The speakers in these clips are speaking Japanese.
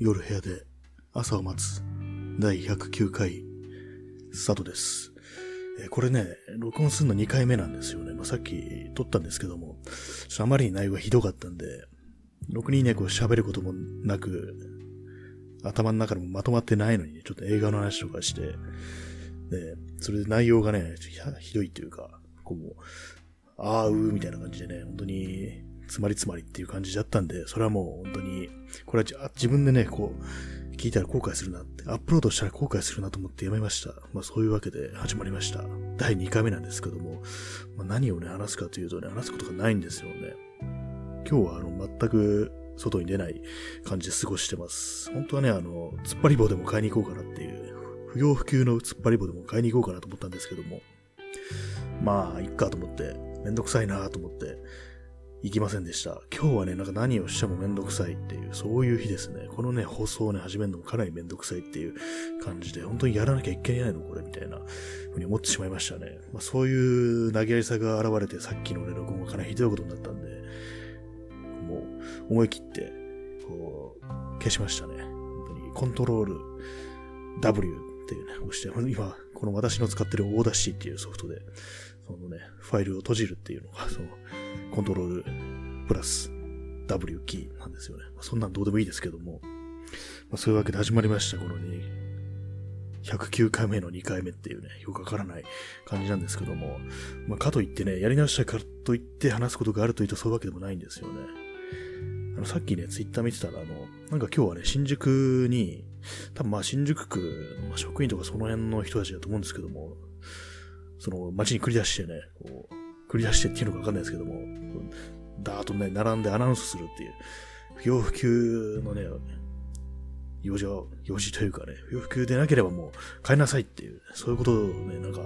夜部屋で朝を待つ第109回スタートです。えこれね、録音するの2回目なんですよね。まあ、さっき撮ったんですけども、ちょっとあまりに内容がひどかったんで、ろくにね、こう喋ることもなく、頭の中でもまとまってないのに、ちょっと映画の話とかして、で、それで内容がね、ひひどいっていうか、こう、あーうーみたいな感じでね、本当に、つまりつまりっていう感じだったんで、それはもう本当に、これは自分でね、こう、聞いたら後悔するなって、アップロードしたら後悔するなと思ってやめました。まあそういうわけで始まりました。第2回目なんですけども、まあ、何をね、話すかというとね、話すことがないんですよね。今日はあの、全く外に出ない感じで過ごしてます。本当はね、あの、突っ張り棒でも買いに行こうかなっていう、不要不急の突っ張り棒でも買いに行こうかなと思ったんですけども、まあ、いっかと思って、めんどくさいなと思って、行きませんでした。今日はね、なんか何をしてもめんどくさいっていう、そういう日ですね。このね、放送をね、始めるのもかなりめんどくさいっていう感じで、本当にやらなきゃいけないのこれ、みたいな、ふうに思ってしまいましたね。まあ、そういう投げやりさが現れて、さっきのね、録音がかなりひどいことになったんで、もう、思い切って、こう、消しましたね。本当に、コントロール W っていうね、押して、今、この私の使ってるオーダーシーっていうソフトで、そのね、ファイルを閉じるっていうのが、その、コントロールプラス W キーなんですよね。まあそんなんどうでもいいですけども。まあ、そういうわけで始まりました、このね、109回目の2回目っていうね、よくわからない感じなんですけども。まあ、かといってね、やり直したからといって話すことがあるというとそういうわけでもないんですよね。あの、さっきね、ツイッター見てたら、あの、なんか今日はね、新宿に、多分まあ新宿区の職員とかその辺の人たちだと思うんですけども、その街に繰り出してね、こう、繰り出してっていうのかわかんないですけども、ダーッとね、並んでアナウンスするっていう、不要不急のね、用事は、用事というかね、不要不急でなければもう帰りなさいっていう、そういうことをね、なんか、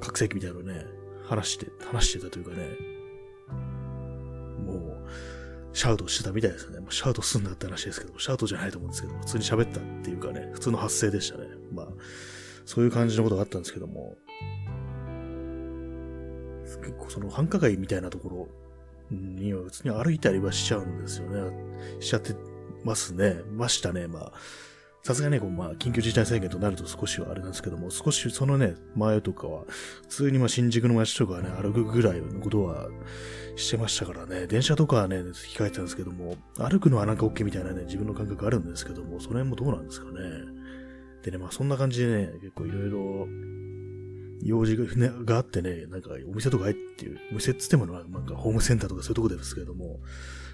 覚醒器みたいなのね、話して、話してたというかね、もう、シャウトしてたみたいですね。シャウトすんなって話ですけど、シャウトじゃないと思うんですけど、普通に喋ったっていうかね、普通の発声でしたね。まあ、そういう感じのことがあったんですけども、結構その繁華街みたいなところには普通に歩いたりはしちゃうんですよね。しちゃってますね。ましたね。まあ、さすがにね、こう、まあ、緊急事態宣言となると少しはあれなんですけども、少しそのね、前とかは、普通にまあ、新宿の街とかね、歩くぐらいのことはしてましたからね、電車とかはね、控えてたんですけども、歩くのはなんか OK みたいなね、自分の感覚あるんですけども、その辺もどうなんですかね。でね、まあ、そんな感じでね、結構いろいろ、用事が,、ね、があってね、なんかお店とか入っていう、お店っつってもなんかホームセンターとかそういうとこですけれども、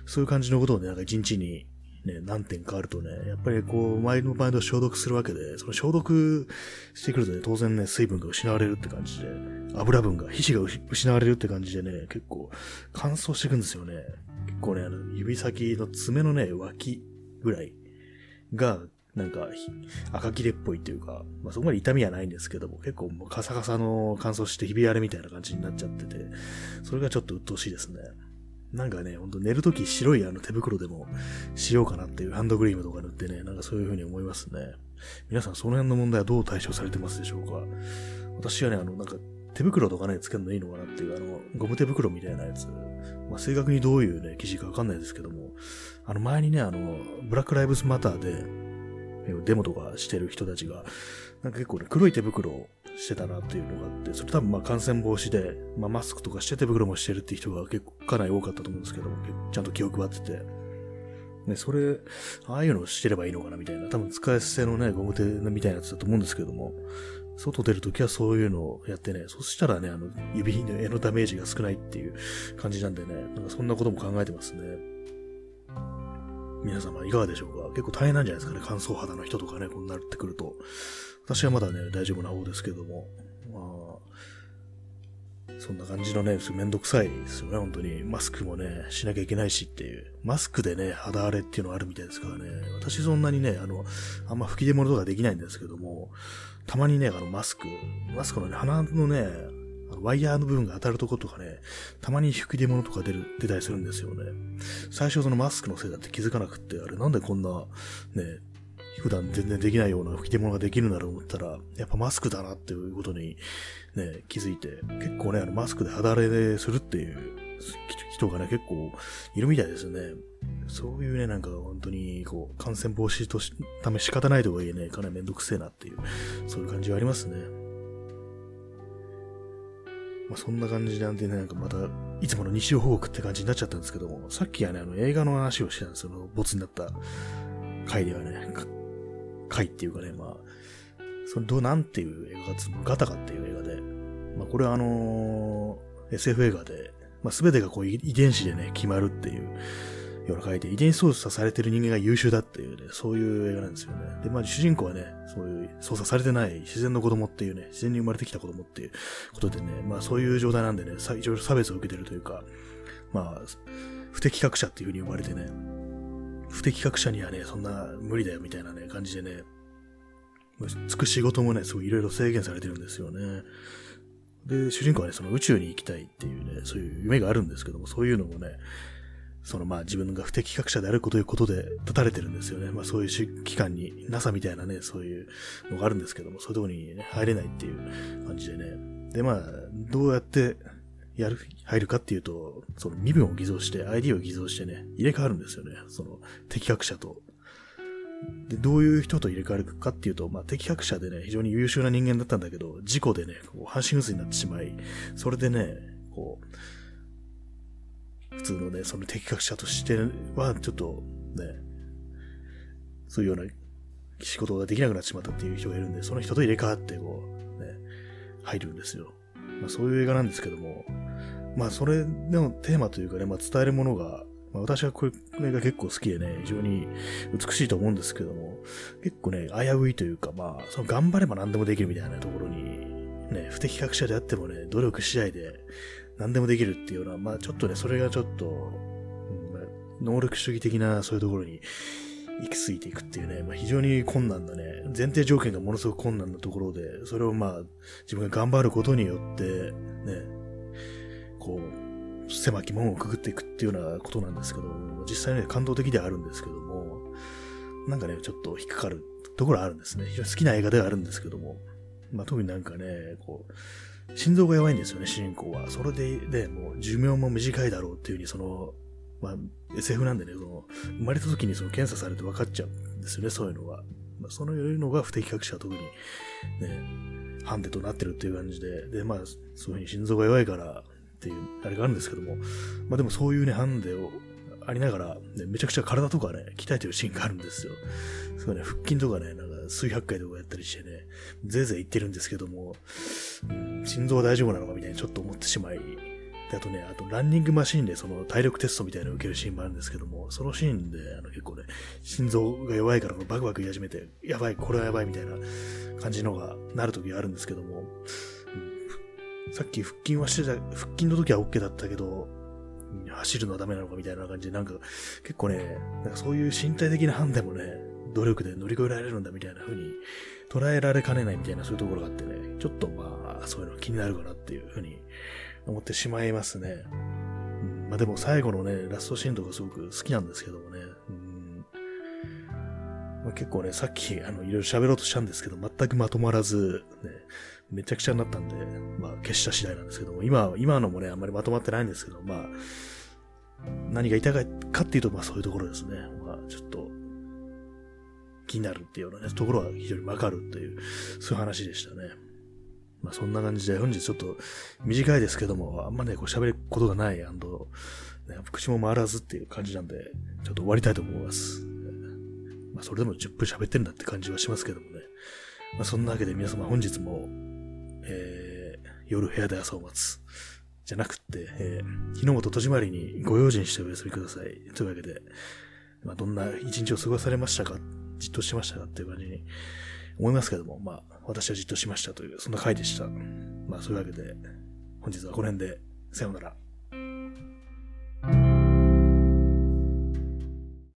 そういう感じのことをね、なんか一日にね、何点かあるとね、やっぱりこう、毎度毎度消毒するわけで、その消毒してくるとね、当然ね、水分が失われるって感じで、油分が、皮脂が失われるって感じでね、結構乾燥していくんですよね。結構ね、あの、指先の爪のね、脇ぐらいが、なんか、赤切れっぽいっていうか、まあ、そこまで痛みはないんですけども、結構もうカサカサの乾燥してひび割れみたいな感じになっちゃってて、それがちょっと鬱陶しいですね。なんかね、ほんと寝るとき白いあの手袋でもしようかなっていうハンドクリームとか塗ってね、なんかそういう風に思いますね。皆さんその辺の問題はどう対処されてますでしょうか？私はね、あの、なんか手袋とかね、つけるのいいのかなっていう、あの、ゴム手袋みたいなやつ。まあ、正確にどういうね、記事かわかんないですけども、あの前にね、あの、ブラックライブズマターで、デモとかしてる人たちが、なんか結構ね、黒い手袋をしてたなっていうのがあって、それ多分まあ感染防止で、まあマスクとかして手袋もしてるって人が結構かなり多かったと思うんですけど、ちゃんと気を配ってて。ね、それ、ああいうのをしてればいいのかなみたいな、多分使い捨てのね、ゴム手みたいなやつだと思うんですけども、外出るときはそういうのをやってね、そしたらね、あの、指の絵のダメージが少ないっていう感じなんでね、なんかそんなことも考えてますね。皆様いかがでしょうか？結構大変なんじゃないですかね。乾燥肌の人とかね、こうなってくると。私はまだね、大丈夫な方ですけども。まあ、そんな感じのね、めんどくさいですよね、本当に。マスクもね、しなきゃいけないしっていう。マスクでね、肌荒れっていうのはあるみたいですからね。私そんなにね、あの、あんま吹き出物とかできないんですけども、たまにね、あの、マスク、マスクのね、鼻のね、ワイヤーの部分が当たるとことかね、たまに吹き出物とか出る、出たりするんですよね。最初そのマスクのせいだって気づかなくって、あれなんでこんな、ね、普段全然できないような吹き出物ができるなら思ったら、やっぱマスクだなっていうことにね、気づいて、結構ね、あのマスクで肌荒れするっていう人がね、結構いるみたいですよね。そういうね、なんか本当に、こう、感染防止としため仕方ないとはいえね、かなりめんどくせえなっていう、そういう感じはありますね。まあ、そんな感じなんでね、なんかまた、いつもの日常報告って感じになっちゃったんですけども、さっきはね、あの映画の話をしてたんですよ、ボツになった回ではね、回っていうかね、まあ、そのどうなんていう映画が、ガタカっていう映画で、まあこれはあのー、SF 映画で、まあ全てがこう遺伝子でね、決まるっていうような書いて、遺伝操作されてる人間が優秀だっていうね、そういう映画なんですよね。で、まあ主人公はね、そういう操作されてない自然の子供っていうね、自然に生まれてきた子供っていうことでね、まあそういう状態なんでね、いろいろ差別を受けてるというか、まあ、不適格者っていう風に呼ばれてね、不適格者にはね、そんな無理だよみたいなね、感じでね、つく仕事もね、すごいいろいろ制限されてるんですよね。で、主人公はね、その宇宙に行きたいっていうね、そういう夢があるんですけども、そういうのもね、そのまあ自分が不適格者であるこということで立たれてるんですよね。まあそういう機関に、NASA みたいなね、そういうのがあるんですけども、そういうとこに、入れないっていう感じでね。でまあ、どうやってやる、入るかっていうと、その身分を偽造して、ID を偽造してね、入れ替わるんですよね。その適格者と。で、どういう人と入れ替わるかっていうと、まあ、適格者でね、非常に優秀な人間だったんだけど、事故でね、こう半身不随になってしまい、それでね、こう、普通のね、その適格者としては、ちょっとね、そういうような仕事ができなくなってしまったっていう人がいるんで、その人と入れ替わって、こう、ね、入るんですよ。まあそういう映画なんですけども、まあそれのテーマというかね、まあ伝えるものが、まあ私はこれが結構好きでね、非常に美しいと思うんですけども、結構ね、危ういというか、まあ、その頑張れば何でもできるみたいなところに、ね、不適格者であってもね、努力次第で、何でもできるっていうような、まあちょっとね、それがちょっと、うん、能力主義的なそういうところに行き過ぎていくっていうね、まあ非常に困難なね、前提条件がものすごく困難なところで、それをまあ自分が頑張ることによって、ね、こう、狭き門をくぐっていくっていうようなことなんですけども、実際ね、感動的ではあるんですけども、なんかね、ちょっと引っかかるところあるんですね。非常に好きな映画ではあるんですけども、まあ特になんかね、こう、心臓が弱いんですよね、主人公は。それで、で、もう寿命も短いだろうっていうふうに、その、まあ、SF なんでね、その、生まれた時にその検査されて分かっちゃうんですよね、そういうのは。まあ、そのいうのが不適格者は特に、ね、ハンデとなってるっていう感じで、で、まあ、そういうふうに心臓が弱いからっていう、あれがあるんですけども、まあでもそういうね、ハンデをありながら、ね、めちゃくちゃ体とかね、鍛えてるシーンがあるんですよ。すごいね、腹筋とかね、なんか数百回とかやったりしてね、ぜいぜい言ってるんですけども、うん、心臓は大丈夫なのかみたいにちょっと思ってしまい、で、あとね、あとランニングマシンでその体力テストみたいなのを受けるシーンもあるんですけども、そのシーンであの結構ね、心臓が弱いからバクバク言い始めて、やばい、これはやばいみたいな感じのがなる時があるんですけども、うん、さっき腹筋はしてた、腹筋の時は OK だったけど、走るのはダメなのかみたいな感じで、なんか結構ね、なんかそういう身体的な判断もね、努力で乗り越えられるんだみたいな風に捉えられかねないみたいなそういうところがあってね、ちょっとまあ、そういうの気になるかなっていう風に思ってしまいますね。うん、まあでも最後のね、ラストシーンとかすごく好きなんですけどもね、うんまあ、結構ね、さっきあの、いろいろ喋ろうとしたんですけど、全くまとまらず、ね、めちゃくちゃになったんで、まあ消した次第なんですけども、今、今のもね、あんまりまとまってないんですけど、まあ、何が言いたいかっていうと、まあそういうところですね。まあちょっと、気になるっていうようなね、ところは非常にわかるという、そういう話でしたね。まあそんな感じで、本日ちょっと短いですけども、あんまね、こう喋ることがない、ね、口も回らずっていう感じなんで、ちょっと終わりたいと思います。まあそれでも10分喋ってるんだって感じはしますけどもね。まあそんなわけで皆様本日も、えー、夜部屋で朝を待つ。じゃなくって、えー、日の元戸締まりにご用心してお休みください。というわけで、まあ、どんな一日を過ごされましたかじっとしてましたなっていう感じに思いますけども、まあ、私はじっとしましたという、そんな回でした。まあ、そういうわけで、本日はこの辺で、さようなら。